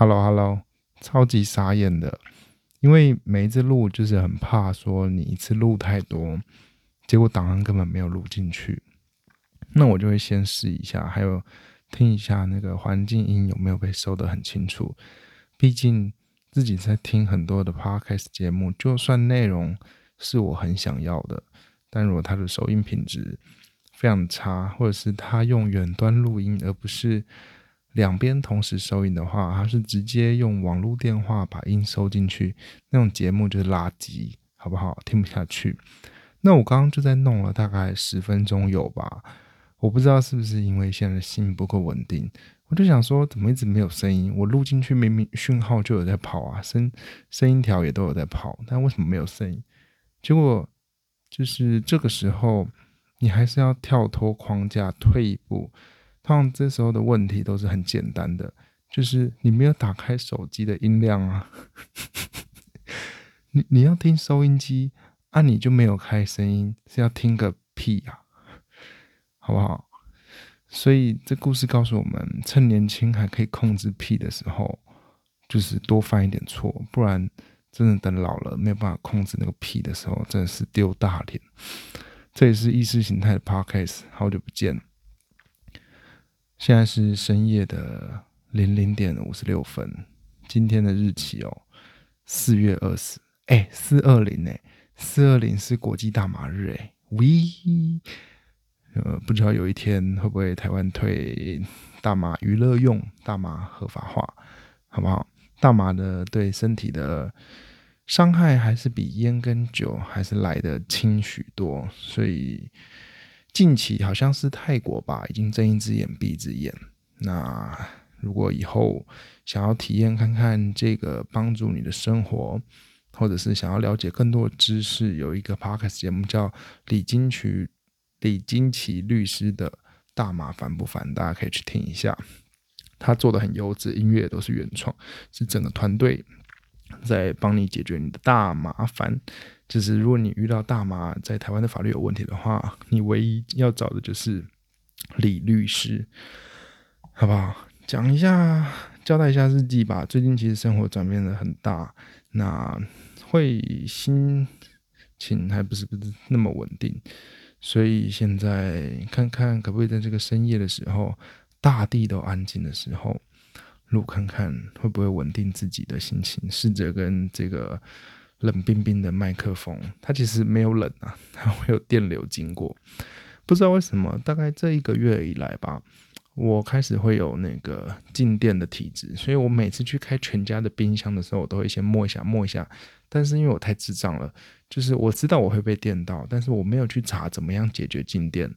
Hello Hello，超级傻眼的，因为每一次录就是很怕说你一次录太多，结果档案根本没有录进去。那我就会先试一下，还有听一下那个环境音有没有被收得很清楚。毕竟自己在听很多的 Podcast 节目，就算内容是我很想要的，但如果它的收音品质非常差，或者是他用远端录音而不是。两边同时收音的话，它是直接用网络电话把音收进去，那种节目就是垃圾，好不好？听不下去。那我刚刚就在弄了大概十分钟有吧，我不知道是不是因为现在信不够稳定，我就想说怎么一直没有声音？我录进去明明讯号就有在跑啊，声声音条也都有在跑，但为什么没有声音？结果就是这个时候，你还是要跳脱框架，退一步。通常这时候的问题都是很简单的，就是你没有打开手机的音量啊，你你要听收音机，啊你就没有开声音，是要听个屁呀，好不好？所以这故事告诉我们，趁年轻还可以控制屁的时候，就是多犯一点错，不然真的等老了没有办法控制那个屁的时候，真的是丢大脸。这也是意识形态的 podcast，好久不见。现在是深夜的零零点五十六分，今天的日期哦，四月二十，哎，四二零哎，四二零是国际大麻日哎，We，呃，不知道有一天会不会台湾退大麻娱乐用，大麻合法化，好不好？大麻的对身体的伤害还是比烟跟酒还是来的轻许多，所以。近期好像是泰国吧，已经睁一只眼闭一只眼。那如果以后想要体验看看这个帮助你的生活，或者是想要了解更多的知识，有一个 podcast 节目叫李金曲李金奇律师的大麻烦不烦，大家可以去听一下。他做的很优质，音乐都是原创，是整个团队在帮你解决你的大麻烦。就是如果你遇到大麻在台湾的法律有问题的话，你唯一要找的就是李律师，好不好？讲一下，交代一下日记吧。最近其实生活转变的很大，那会心情还不是不是那么稳定，所以现在看看可不可以在这个深夜的时候，大地都安静的时候，录看看会不会稳定自己的心情，试着跟这个。冷冰冰的麦克风，它其实没有冷啊，它会有电流经过。不知道为什么，大概这一个月以来吧，我开始会有那个静电的体质，所以我每次去开全家的冰箱的时候，我都会先摸一下，摸一下。但是因为我太智障了，就是我知道我会被电到，但是我没有去查怎么样解决静电，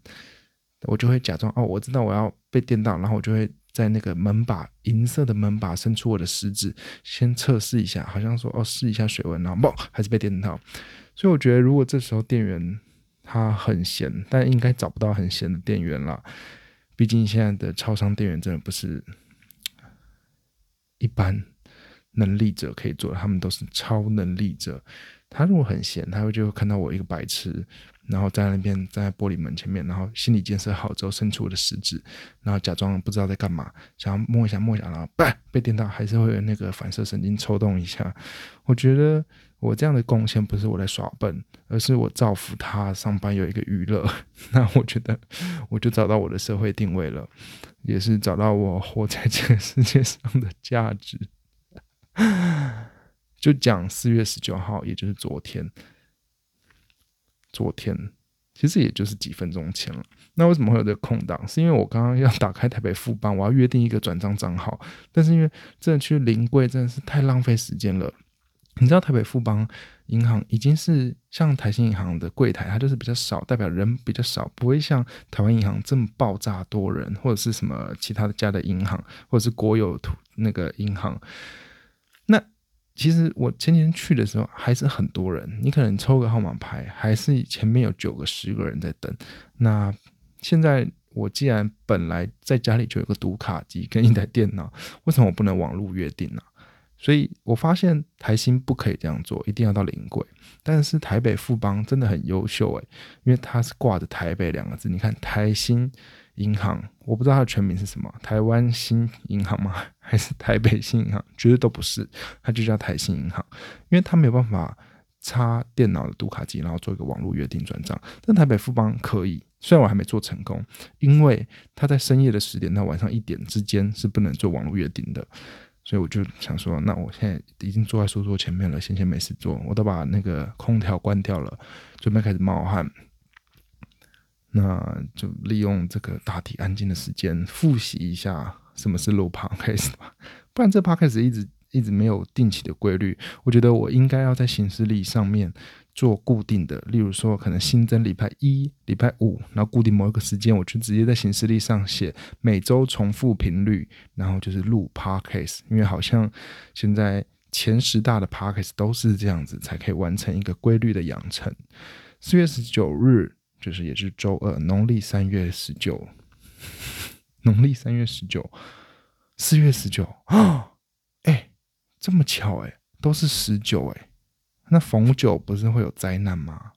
我就会假装哦，我知道我要被电到，然后我就会。在那个门把银色的门把伸出我的食指，先测试一下，好像说哦试一下水温，然后嘣还是被电到。所以我觉得如果这时候店员他很闲，但应该找不到很闲的店员了。毕竟现在的超商店员真的不是一般能力者可以做的，他们都是超能力者。他如果很闲，他会就看到我一个白痴。然后在那边在玻璃门前面，然后心理建设好之后，伸出我的食指，然后假装不知道在干嘛，想要摸一下摸一下，然后叭被电到，还是会有那个反射神经抽动一下。我觉得我这样的贡献不是我在耍笨，而是我造福他上班有一个娱乐。那我觉得我就找到我的社会定位了，也是找到我活在这个世界上的价值。就讲四月十九号，也就是昨天。昨天其实也就是几分钟前了。那为什么会有这个空档？是因为我刚刚要打开台北富邦，我要约定一个转账账号。但是因为真的去临柜真的是太浪费时间了。你知道台北富邦银行已经是像台新银行的柜台，它就是比较少，代表人比较少，不会像台湾银行这么爆炸多人，或者是什么其他的家的银行，或者是国有那个银行。那其实我前几天去的时候还是很多人，你可能抽个号码牌，还是前面有九个、十个人在等。那现在我既然本来在家里就有个读卡机跟一台电脑，为什么我不能网络约定呢？所以我发现台新不可以这样做，一定要到临柜。但是台北富邦真的很优秀诶，因为它是挂着台北两个字。你看台新银行，我不知道它的全名是什么，台湾新银行吗？还是台北新银行？绝对都不是，它就叫台新银行，因为它没有办法插电脑的读卡机，然后做一个网络约定转账。但台北富邦可以，虽然我还没做成功，因为它在深夜的十点到晚上一点之间是不能做网络约定的。所以我就想说，那我现在已经坐在书桌前面了，闲闲没事做，我都把那个空调关掉了，准备开始冒汗。那就利用这个大体安静的时间，复习一下什么是录 podcast 吧。不然这 podcast 一直一直没有定期的规律，我觉得我应该要在行事历上面。做固定的，例如说可能新增礼拜一、礼拜五，然后固定某一个时间，我就直接在行事历上写每周重复频率，然后就是录 podcast，因为好像现在前十大的 podcast 都是这样子，才可以完成一个规律的养成。四月十九日就是也是周二，农历三月十九，农历三月十九，四月十九啊，哎，这么巧哎，都是十九哎。那逢九不是会有灾难吗？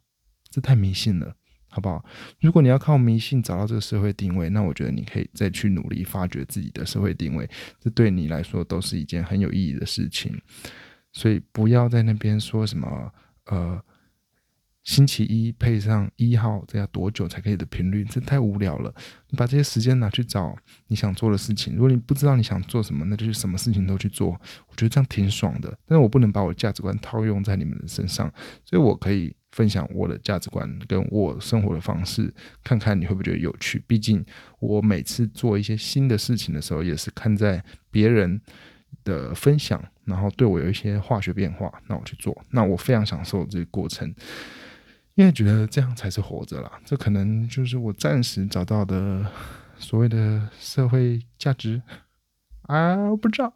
这太迷信了，好不好？如果你要靠迷信找到这个社会定位，那我觉得你可以再去努力发掘自己的社会定位，这对你来说都是一件很有意义的事情。所以不要在那边说什么呃。星期一配上一号，这要多久才可以的频率？这太无聊了。你把这些时间拿去找你想做的事情。如果你不知道你想做什么，那就是什么事情都去做。我觉得这样挺爽的。但是我不能把我的价值观套用在你们的身上，所以我可以分享我的价值观跟我生活的方式，看看你会不会觉得有趣。毕竟我每次做一些新的事情的时候，也是看在别人的分享，然后对我有一些化学变化，那我去做。那我非常享受这个过程。因为觉得这样才是活着啦，这可能就是我暂时找到的所谓的社会价值啊！我不知道。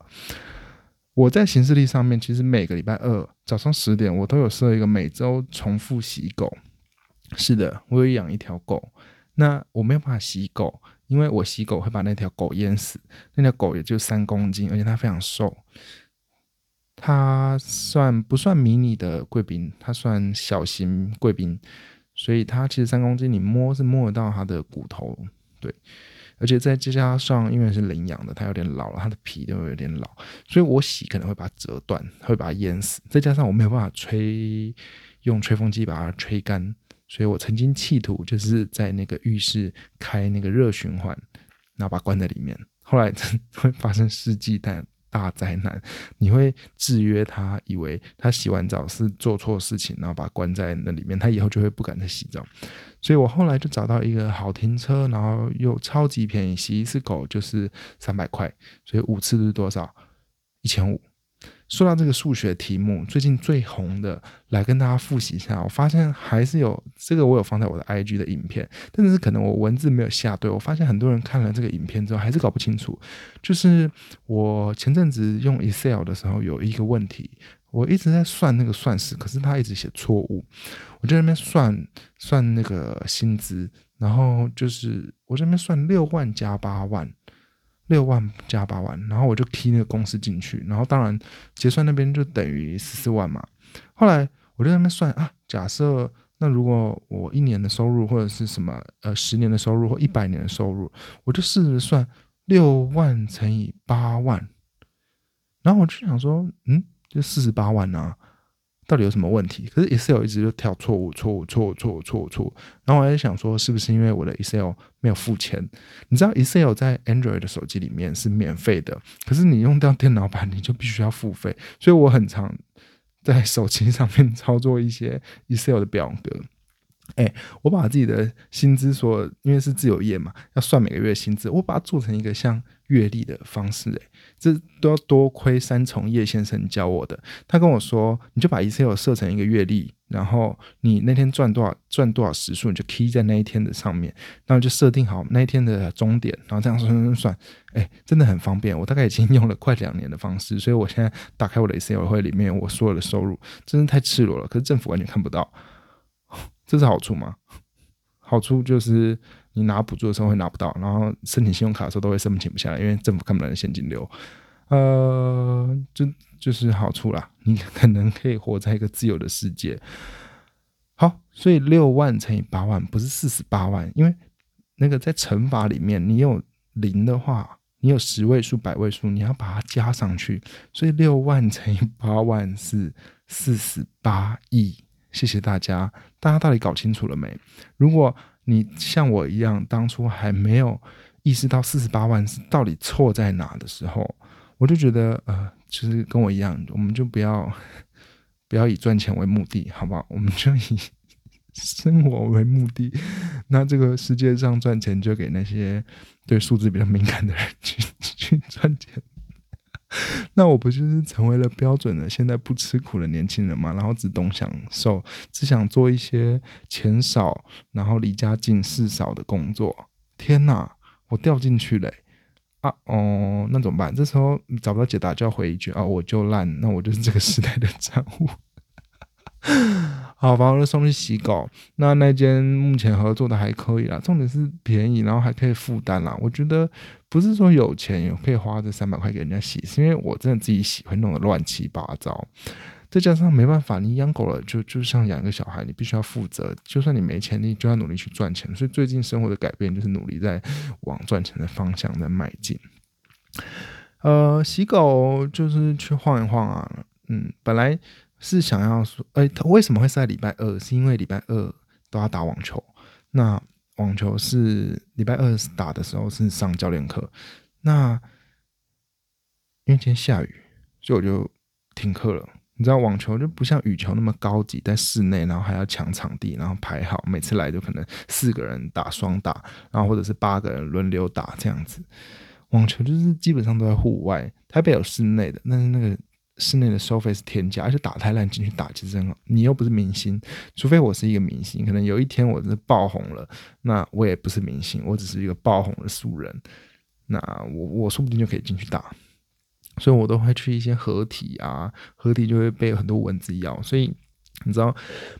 我在行事历上面，其实每个礼拜二早上十点，我都有设一个每周重复洗狗。是的，我有养一条狗，那我没有办法洗狗，因为我洗狗会把那条狗淹死。那条狗也就三公斤，而且它非常瘦。它算不算迷你的贵宾？它算小型贵宾，所以它其实三公斤，你摸是摸得到它的骨头，对。而且再加上，因为是领养的，它有点老了，它的皮都有点老，所以我洗可能会把它折断，会把它淹死。再加上我没有办法吹，用吹风机把它吹干，所以我曾经企图就是在那个浴室开那个热循环，然后把它关在里面，后来会发生世纪大大灾难，你会制约他，以为他洗完澡是做错事情，然后把关在那里面，他以后就会不敢再洗澡。所以我后来就找到一个好停车，然后又超级便宜，洗一次狗就是三百块，所以五次是多少？一千五。说到这个数学题目，最近最红的，来跟大家复习一下。我发现还是有这个，我有放在我的 IG 的影片，但是可能我文字没有下对。我发现很多人看了这个影片之后，还是搞不清楚。就是我前阵子用 Excel 的时候，有一个问题，我一直在算那个算式，可是他一直写错误。我在那边算算那个薪资，然后就是我这边算六万加八万。六万加八万，然后我就踢那个公司进去，然后当然结算那边就等于十四万嘛。后来我就在那边算啊，假设那如果我一年的收入或者是什么呃十年的收入或一百年的收入，我就试着算六万乘以八万，然后我就想说，嗯，就四十八万啊。到底有什么问题？可是 Excel 一直就跳错误、错误、错误、错误、错误、错。然后我还在想说，是不是因为我的 Excel 没有付钱？你知道 Excel 在 Android 的手机里面是免费的，可是你用到电脑版，你就必须要付费。所以我很常在手机上面操作一些 Excel 的表格。哎，我把自己的薪资说，因为是自由业嘛，要算每个月薪资，我把它做成一个像月历的方式。哎。这都要多亏三重叶先生教我的。他跟我说，你就把 Excel 设成一个月历，然后你那天赚多少赚多少时数，你就 key 在那一天的上面，然后就设定好那一天的终点，然后这样算算算，哎，真的很方便。我大概已经用了快两年的方式，所以我现在打开我的 Excel 会里面我所有的收入，真的太赤裸了。可是政府完全看不到，这是好处吗？好处就是你拿补助的时候会拿不到，然后申请信用卡的时候都会申请不下来，因为政府看不到现金流。呃，就就是好处啦，你可能可以活在一个自由的世界。好，所以六万乘以八万不是四十八万，因为那个在乘法里面，你有零的话，你有十位数、百位数，你要把它加上去。所以六万乘以八万是四十八亿。谢谢大家，大家到底搞清楚了没？如果你像我一样，当初还没有意识到四十八万是到底错在哪的时候，我就觉得，呃，其实跟我一样，我们就不要不要以赚钱为目的，好不好？我们就以生活为目的。那这个世界上赚钱，就给那些对数字比较敏感的人去去赚钱。那我不就是成为了标准的现在不吃苦的年轻人嘛？然后只懂享受，只想做一些钱少，然后离家近事少的工作。天哪，我掉进去了啊！哦，那怎么办？这时候找不到解答，就要回一句啊，我就烂，那我就是这个时代的产物。好，把我就送去洗狗。那那间目前合作的还可以啦，重点是便宜，然后还可以负担啦。我觉得不是说有钱也可以花这三百块给人家洗，是因为我真的自己喜欢弄得乱七八糟。再加上没办法，你养狗了就就像养一个小孩，你必须要负责。就算你没钱，你就要努力去赚钱。所以最近生活的改变就是努力在往赚钱的方向在迈进。呃，洗狗就是去晃一晃啊，嗯，本来。是想要说，哎，他为什么会是在礼拜二？是因为礼拜二都要打网球。那网球是礼拜二打的时候是上教练课。那因为今天下雨，所以我就停课了。你知道网球就不像羽球那么高级，在室内，然后还要抢场地，然后排好，每次来就可能四个人打双打，然后或者是八个人轮流打这样子。网球就是基本上都在户外，台北有室内的，但是那个。室内的收费是天价，而且打太烂进去打其实很好。你又不是明星，除非我是一个明星，可能有一天我是爆红了，那我也不是明星，我只是一个爆红的素人，那我我说不定就可以进去打。所以我都会去一些合体啊，合体就会被很多蚊子咬。所以你知道，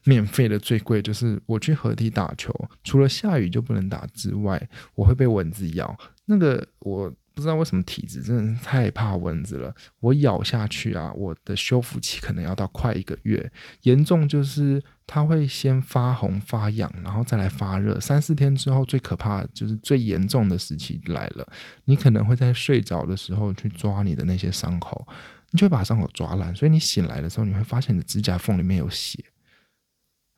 免费的最贵就是我去合体打球，除了下雨就不能打之外，我会被蚊子咬。那个我。不知道为什么体质真的是太怕蚊子了，我咬下去啊，我的修复期可能要到快一个月。严重就是它会先发红发痒，然后再来发热，三四天之后最可怕就是最严重的时期来了。你可能会在睡着的时候去抓你的那些伤口，你就会把伤口抓烂，所以你醒来的时候你会发现你的指甲缝里面有血。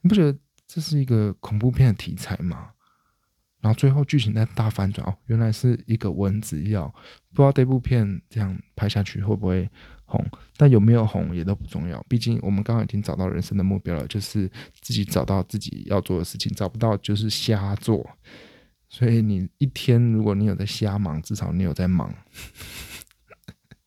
你不觉得这是一个恐怖片的题材吗？然后最后剧情在大反转哦，原来是一个蚊子药，不知道这部片这样拍下去会不会红，但有没有红也都不重要，毕竟我们刚刚已经找到人生的目标了，就是自己找到自己要做的事情，找不到就是瞎做。所以你一天如果你有在瞎忙，至少你有在忙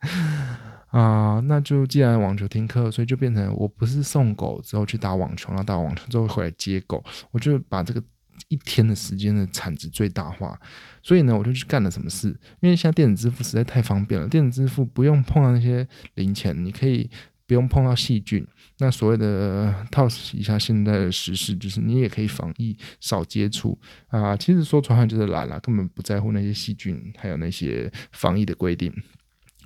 啊。那就既然网球听课，所以就变成我不是送狗之后去打网球，然后打网球之后回来接狗，我就把这个。一天的时间的产值最大化，所以呢，我就去干了什么事？因为现在电子支付实在太方便了，电子支付不用碰到那些零钱，你可以不用碰到细菌。那所谓的套一下现在的时事，就是你也可以防疫少接触啊。其实说穿了就是懒了，根本不在乎那些细菌，还有那些防疫的规定。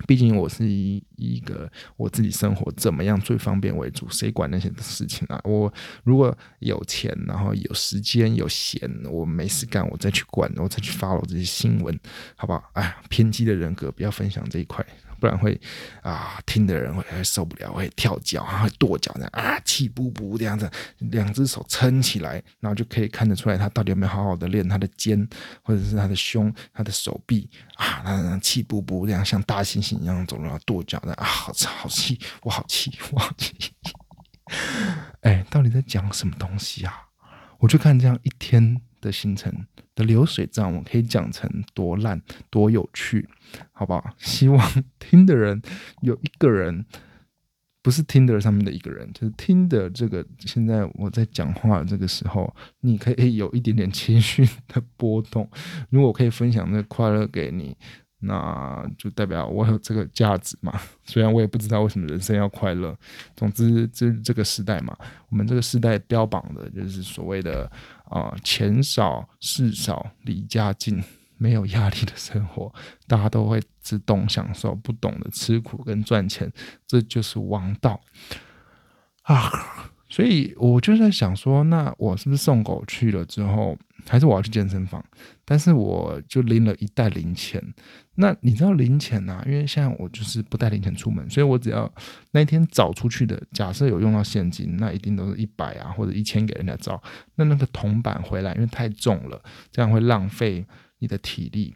毕竟我是一一个我自己生活怎么样最方便为主，谁管那些事情啊？我如果有钱，然后有时间有闲，我没事干，我再去管，我再去 follow 这些新闻，好不好？哎，偏激的人格不要分享这一块。不然会啊，听的人会受不了，会跳脚，会跺脚，这样啊，气不不这样子，两只手撑起来，然后就可以看得出来他到底有没有好好的练他的肩，或者是他的胸、他的手臂啊，那气不不这样像大猩猩一样走路，跺脚的啊，好好气，我好气，我好气，哎，到底在讲什么东西啊？我就看这样一天的行程。的流水账，我可以讲成多烂多有趣，好不好？希望听的人有一个人，不是听的上面的一个人，就是听的这个。现在我在讲话这个时候，你可以有一点点情绪的波动。如果可以分享这快乐给你。那就代表我有这个价值嘛？虽然我也不知道为什么人生要快乐。总之，这这个时代嘛，我们这个时代标榜的就是所谓的啊，钱少事少，离家近，没有压力的生活，大家都会自动享受，不懂得吃苦跟赚钱，这就是王道啊！所以我就在想说，那我是不是送狗去了之后，还是我要去健身房，但是我就拎了一袋零钱。那你知道零钱呐？因为现在我就是不带零钱出门，所以我只要那一天找出去的，假设有用到现金，那一定都是一百啊或者一千给人家找。那那个铜板回来，因为太重了，这样会浪费你的体力。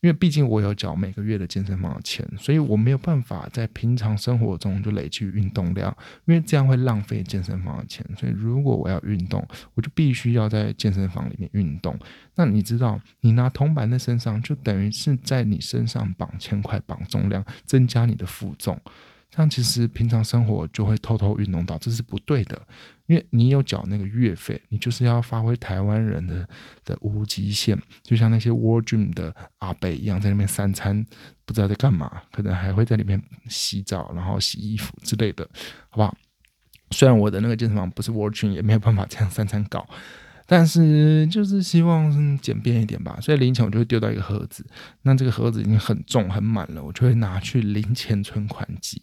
因为毕竟我有缴每个月的健身房的钱，所以我没有办法在平常生活中就累积运动量，因为这样会浪费健身房的钱。所以如果我要运动，我就必须要在健身房里面运动。那你知道，你拿铜板在身上，就等于是在你身上绑千块、绑重量，增加你的负重。这样其实平常生活就会偷偷运动到，这是不对的。因为你有缴那个月费，你就是要发挥台湾人的的无极限，就像那些 War Dream 的阿北一样，在那边三餐不知道在干嘛，可能还会在里面洗澡，然后洗衣服之类的，好不好？虽然我的那个健身房不是 War Dream，也没有办法这样三餐搞，但是就是希望简便一点吧。所以零钱我就会丢到一个盒子，那这个盒子已经很重很满了，我就会拿去零钱存款机。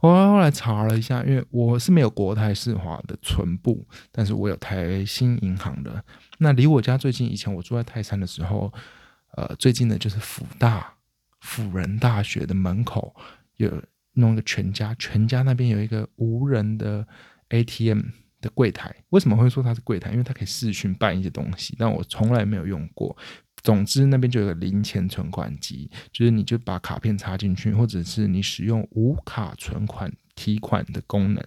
我后来查了一下，因为我是没有国泰世华的存部，但是我有台新银行的。那离我家最近，以前我住在泰山的时候，呃，最近的就是辅大辅仁大学的门口有弄一个全家，全家那边有一个无人的 ATM 的柜台。为什么会说它是柜台？因为它可以视讯办一些东西，但我从来没有用过。总之，那边就有个零钱存款机，就是你就把卡片插进去，或者是你使用无卡存款提款的功能，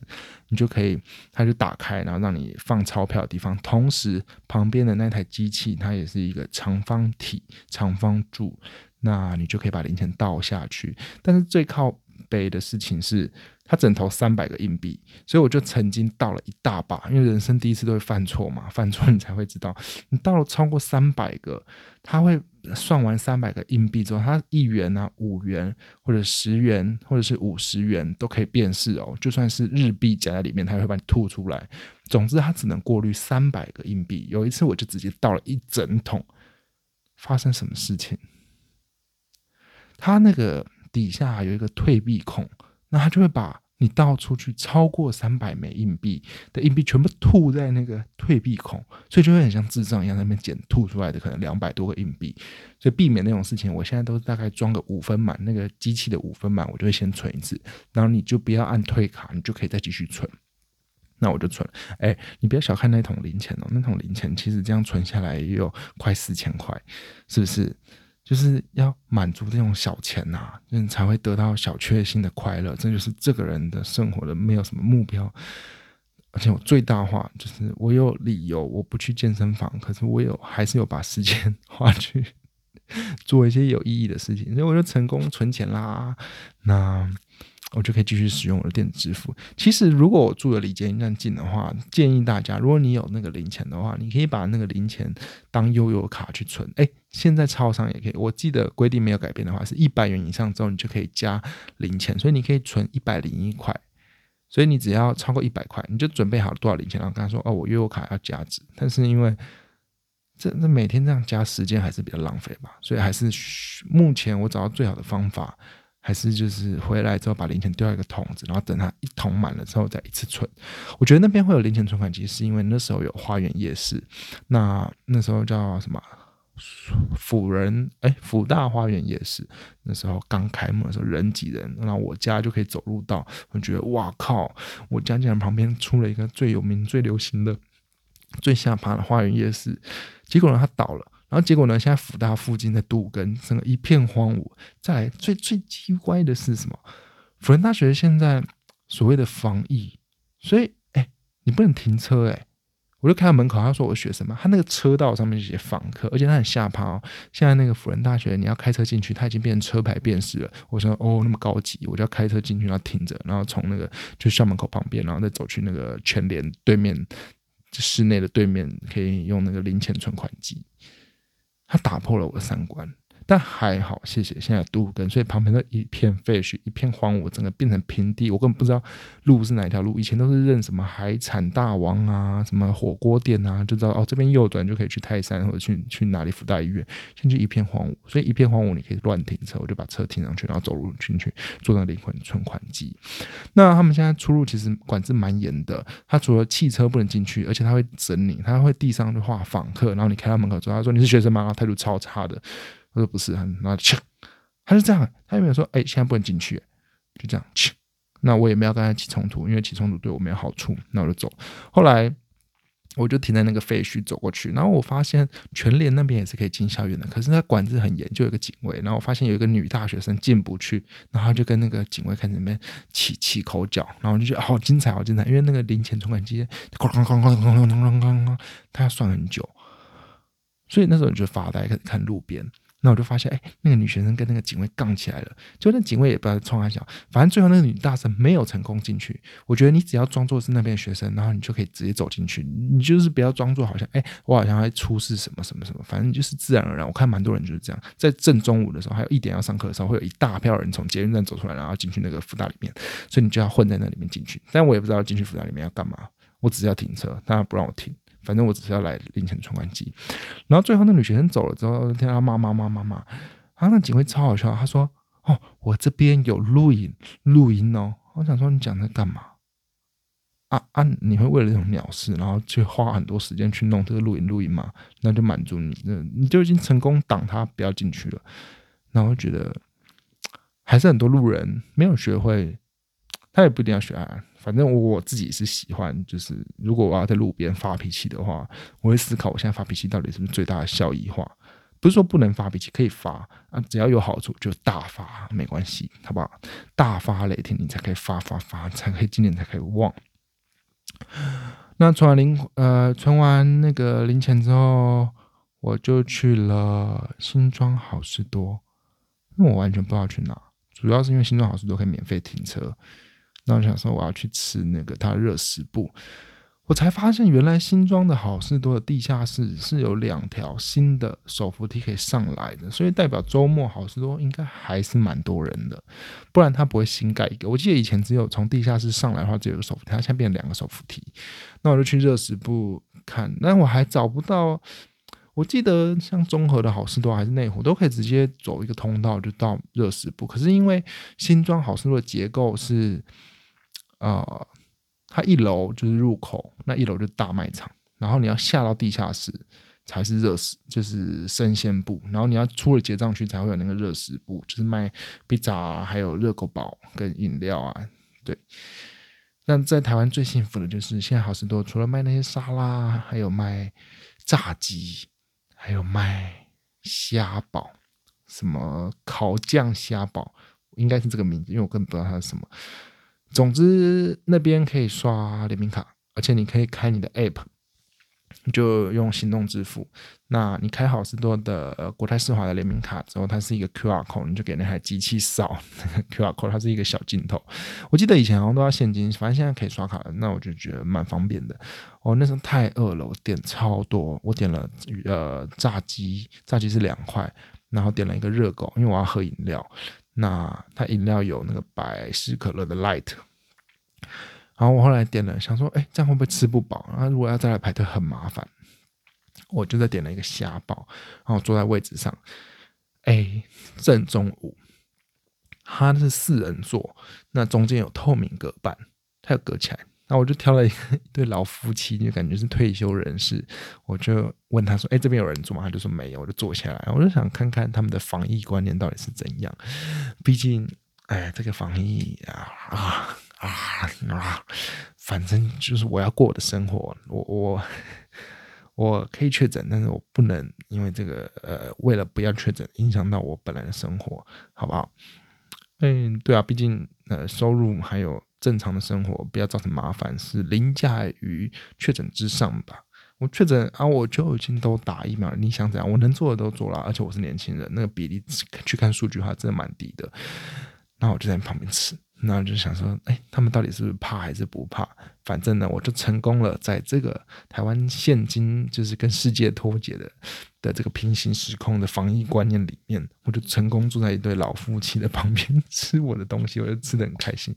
你就可以，它就打开，然后让你放钞票的地方。同时，旁边的那台机器它也是一个长方体、长方柱，那你就可以把零钱倒下去。但是最靠北的事情是。他整投三百个硬币，所以我就曾经倒了一大把，因为人生第一次都会犯错嘛，犯错你才会知道。你倒了超过三百个，他会算完三百个硬币之后，他一元啊、五元或者十元或者是五十元都可以辨识哦，就算是日币夹在里面，他会把你吐出来。总之，他只能过滤三百个硬币。有一次，我就直接倒了一整桶，发生什么事情？他那个底下有一个退币孔。那他就会把你倒出去超过三百枚硬币的硬币全部吐在那个退币孔，所以就会很像智障一样在那边捡吐出来的可能两百多个硬币。所以避免那种事情，我现在都大概装个五分满，那个机器的五分满，我就会先存一次，然后你就不要按退卡，你就可以再继续存。那我就存，哎，你不要小看那桶零钱哦，那桶零钱其实这样存下来也有快四千块，是不是？就是要满足这种小钱呐，你才会得到小确幸的快乐。这就是这个人的生活的没有什么目标，而且我最大化就是我有理由我不去健身房，可是我有还是有把时间花去 做一些有意义的事情，所以我就成功存钱啦。那。我就可以继续使用我的电子支付。其实，如果我住的离捷运站近的话，建议大家，如果你有那个零钱的话，你可以把那个零钱当悠游卡去存。哎，现在超商也可以。我记得规定没有改变的话，是一百元以上之后，你就可以加零钱，所以你可以存一百零一块。所以你只要超过一百块，你就准备好多少零钱，然后跟他说：“哦，我悠游卡要加值。”但是因为这这每天这样加时间还是比较浪费吧，所以还是目前我找到最好的方法。还是就是回来之后把零钱丢在一个桶子，然后等它一桶满了之后再一次存。我觉得那边会有零钱存款机，是因为那时候有花园夜市，那那时候叫什么辅仁哎辅大花园夜市，那时候刚开幕的时候人挤人，那我家就可以走路到，我觉得哇靠，我家竟然旁边出了一个最有名、最流行的、最下趴的花园夜市，结果呢它倒了。然后结果呢？现在福大附近在杜根，整个一片荒芜。再来，最最奇怪的是什么？辅仁大学现在所谓的防疫，所以哎，你不能停车哎。我就看到门口，他说我学生嘛，他那个车道上面写访客，而且他很下趴哦。现在那个辅仁大学，你要开车进去，他已经变成车牌辨识了。我说哦，那么高级，我就要开车进去，然后停着，然后从那个就校门口旁边，然后再走去那个全联对面，室内的对面，可以用那个零钱存款机。他打破了我的三观。但还好，谢谢，现在有跟，所以旁边都一片废墟，一片荒芜，整个变成平地。我根本不知道路是哪一条路，以前都是认什么海产大王啊，什么火锅店啊，就知道哦，这边右转就可以去泰山或者去去哪里福大医院。现在一片荒芜，所以一片荒芜你可以乱停车，我就把车停上去，然后走路进去坐那灵魂存款机。那他们现在出入其实管制蛮严的，他除了汽车不能进去，而且他会整你，他会地上就画访客，然后你开到门口之后，他说你是学生吗？态度超差的。我说不是，然后切，他是这样，他有没有说，哎，现在不能进去，就这样切。那我也没有跟他起冲突，因为起冲突对我没有好处，那我就走。后来我就停在那个废墟走过去，然后我发现全联那边也是可以进校园的，可是他管制很严，就有个警卫。然后我发现有一个女大学生进不去，然后就跟那个警卫开始那边起起口角，然后就觉得好精彩，好精彩，因为那个零钱存款机哐哐哐哐哐哐哐哐哐，他要算很久，所以那时候就发呆，开始看路边。那我就发现，哎，那个女学生跟那个警卫杠起来了。就那警卫也不知道冲他笑，反正最后那个女大生没有成功进去。我觉得你只要装作是那边的学生，然后你就可以直接走进去。你就是不要装作好像，哎，我好像会出事什么什么什么。反正就是自然而然。我看蛮多人就是这样，在正中午的时候，还有一点要上课的时候，会有一大票人从捷运站走出来，然后进去那个福大里面。所以你就要混在那里面进去。但我也不知道进去福大里面要干嘛，我只是要停车，但他不让我停。反正我只是要来零钱存款机，然后最后那女学生走了之后，听到骂骂骂骂骂，然后那警卫超好笑，他说：“哦，我这边有录影，录音哦。”我想说你讲在干嘛？啊啊！你会为了这种鸟事，然后去花很多时间去弄这个录音录音吗？那就满足你，那你就已经成功挡他不要进去了。然后觉得还是很多路人没有学会，他也不一定要学啊。反正我自己是喜欢，就是如果我要在路边发脾气的话，我会思考我现在发脾气到底是不是最大的效益化。不是说不能发脾气，可以发啊，只要有好处就大发，没关系，好不好？大发雷霆，你才可以发发发，才可以今年才可以旺。那存完零呃存完那个零钱之后，我就去了新庄好事多，因为我完全不知道去哪，主要是因为新庄好事多可以免费停车。那我想说，我要去吃那个他热食部，我才发现原来新庄的好事多的地下室是有两条新的手扶梯可以上来的，所以代表周末好事多应该还是蛮多人的，不然他不会新盖一个。我记得以前只有从地下室上来的话只有个手扶梯，他现在变两个手扶梯。那我就去热食部看，但我还找不到。我记得像综合的好事多还是内湖都可以直接走一个通道就到热食部，可是因为新装好事多的结构是。呃，它一楼就是入口，那一楼就是大卖场，然后你要下到地下室才是热食，就是生鲜部，然后你要出了结账区才会有那个热食部，就是卖披萨，还有热狗堡跟饮料啊。对，那在台湾最幸福的就是现在好吃多除了卖那些沙拉，还有卖炸鸡，还有卖虾堡，什么烤酱虾堡，应该是这个名字，因为我根本不知道它是什么。总之，那边可以刷联名卡，而且你可以开你的 App，就用行动支付。那你开好事多的国泰世华的联名卡之后，它是一个 QR code，你就给那台机器扫 QR code，它是一个小镜头。我记得以前好像都要现金，反正现在可以刷卡了，那我就觉得蛮方便的。我那时候太饿了，我点超多，我点了呃炸鸡，炸鸡是两块，然后点了一个热狗，因为我要喝饮料。那它饮料有那个百事可乐的 Light，然后我后来点了，想说，哎，这样会不会吃不饱？然后如果要再来排队很麻烦，我就再点了一个虾堡，然后坐在位置上，哎，正中午，它是四人座，那中间有透明隔板，它有隔起来。那我就挑了一对老夫妻，就感觉是退休人士。我就问他说：“哎，这边有人住吗？”他就说没有。我就坐下来，我就想看看他们的防疫观念到底是怎样。毕竟，哎，这个防疫啊啊啊啊，反正就是我要过我的生活。我我我可以确诊，但是我不能因为这个呃，为了不要确诊，影响到我本来的生活，好不好？嗯，对啊，毕竟呃，收入还有。正常的生活不要造成麻烦，是凌驾于确诊之上吧？我确诊啊，我就已经都打疫苗了。你想怎样？我能做的都做了，而且我是年轻人，那个比例去看数据的话，真的蛮低的。那我就在旁边吃，然后就想说，哎，他们到底是不是怕还是不怕？反正呢，我就成功了，在这个台湾现今就是跟世界脱节的的这个平行时空的防疫观念里面，我就成功坐在一对老夫妻的旁边吃我的东西，我就吃的很开心，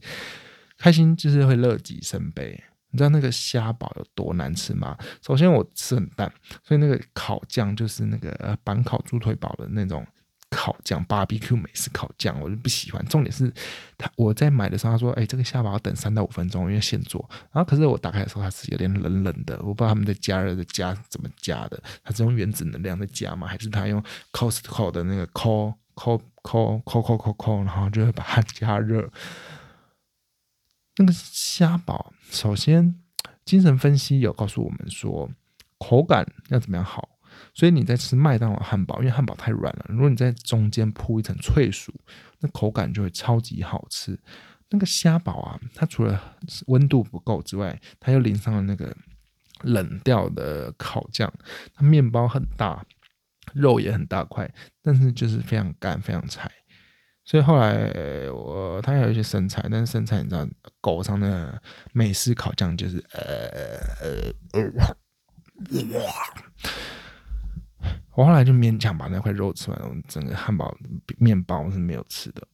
开心就是会乐极生悲。你知道那个虾堡有多难吃吗？首先我吃很淡，所以那个烤酱就是那个呃板烤猪腿堡的那种。烤酱，BBQ 美式烤酱，我就不喜欢。重点是，他我在买的时候，他说：“哎，这个虾堡要等三到五分钟，因为现做。”然后可是我打开的时候，它是有点冷冷的，我不知道他们在加热的加怎么加的，它是用原子能量在加吗？还是他用 Costco 的那个 Co Co Co Co Co Co，然后就会把它加热。那个虾堡，首先精神分析有告诉我们说，口感要怎么样好。所以你在吃麦当劳汉堡，因为汉堡太软了，如果你在中间铺一层脆薯，那口感就会超级好吃。那个虾堡啊，它除了温度不够之外，它又淋上了那个冷掉的烤酱。它面包很大，肉也很大块，但是就是非常干，非常柴。所以后来我它有一些生菜，但是生菜你知道，狗上的美式烤酱就是呃呃呃。我后来就勉强把那块肉吃完，我整个汉堡面包是没有吃的，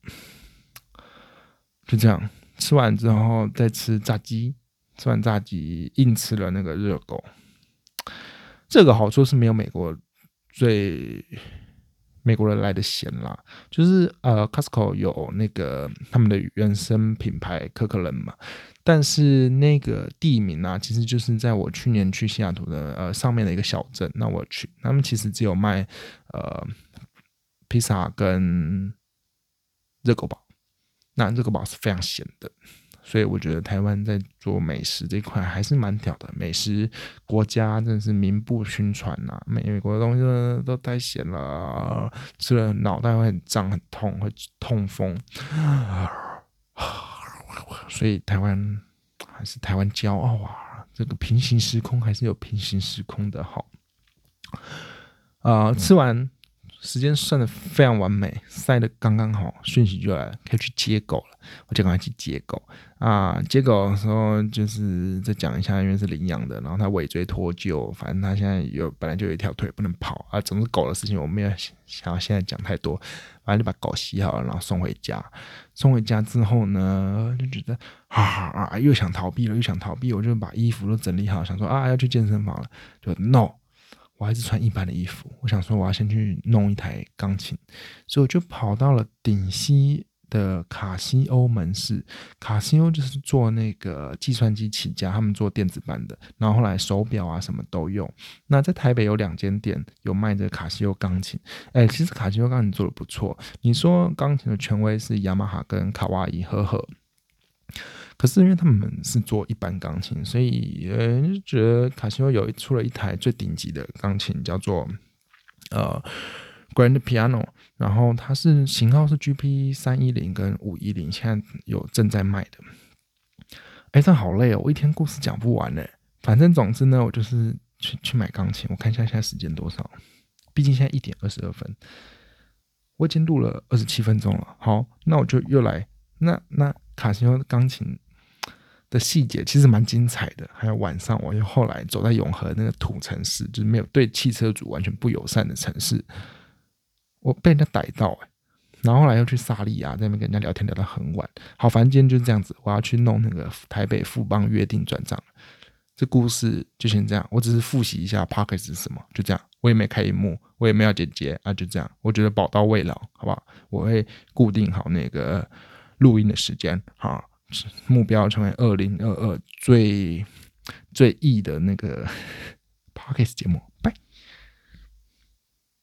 就这样吃完之后再吃炸鸡，吃完炸鸡硬吃了那个热狗。这个好处是没有美国最美国人来的咸啦，就是呃，Costco 有那个他们的原生品牌可可冷嘛。但是那个地名啊，其实就是在我去年去西雅图的呃上面的一个小镇。那我去，他们其实只有卖呃披萨跟热狗堡。那热狗堡是非常咸的，所以我觉得台湾在做美食这块还是蛮屌的。美食国家真的是名不虚传呐，美美国的东西都太咸了，吃了脑袋会很胀、很痛、会痛风。所以台湾还是台湾骄傲啊！这个平行时空还是有平行时空的好。啊，吃完时间算的非常完美，塞的刚刚好，讯息就来了，可以去接狗了。我就赶快去接狗啊！接狗的时候就是再讲一下，因为是领养的，然后它尾椎脱臼，反正它现在有本来就有一条腿不能跑啊。总之狗的事情我没有想要现在讲太多。反正就把狗洗好了，然后送回家。送回家之后呢，就觉得啊啊，又想逃避了，又想逃避。我就把衣服都整理好，想说啊，要去健身房了。就 no，我还是穿一般的衣服。我想说，我要先去弄一台钢琴，所以我就跑到了顶溪。的卡西欧门市，卡西欧就是做那个计算机起家，他们做电子版的，然后后来手表啊什么都用。那在台北有两间店有卖这卡西欧钢琴，哎，其实卡西欧钢琴做的不错。你说钢琴的权威是雅马哈跟卡哇伊，呵呵。可是因为他们是做一般钢琴，所以呃就觉得卡西欧有出了一台最顶级的钢琴，叫做呃。Grand Piano，然后它是型号是 GP 三一零跟五一零，现在有正在卖的。哎，这好累哦，我一天故事讲不完呢。反正总之呢，我就是去去买钢琴。我看一下现在时间多少，毕竟现在一点二十二分，我已经录了二十七分钟了。好，那我就又来。那那卡西欧钢琴的细节其实蛮精彩的。还有晚上，我又后来走在永和那个土城市，就是没有对汽车主完全不友善的城市。我被人家逮到哎，然后后来又去萨利亚，那边跟人家聊天聊到很晚。好，反正今天就是这样子，我要去弄那个台北富邦约定转账。这故事就先这样，我只是复习一下 p o c k e t 是什么，就这样。我也没开荧幕，我也没有剪接啊，就这样。我觉得宝刀未老，好不好？我会固定好那个录音的时间，好，目标成为二零二二最最易的那个 p o c k e t 节目，拜。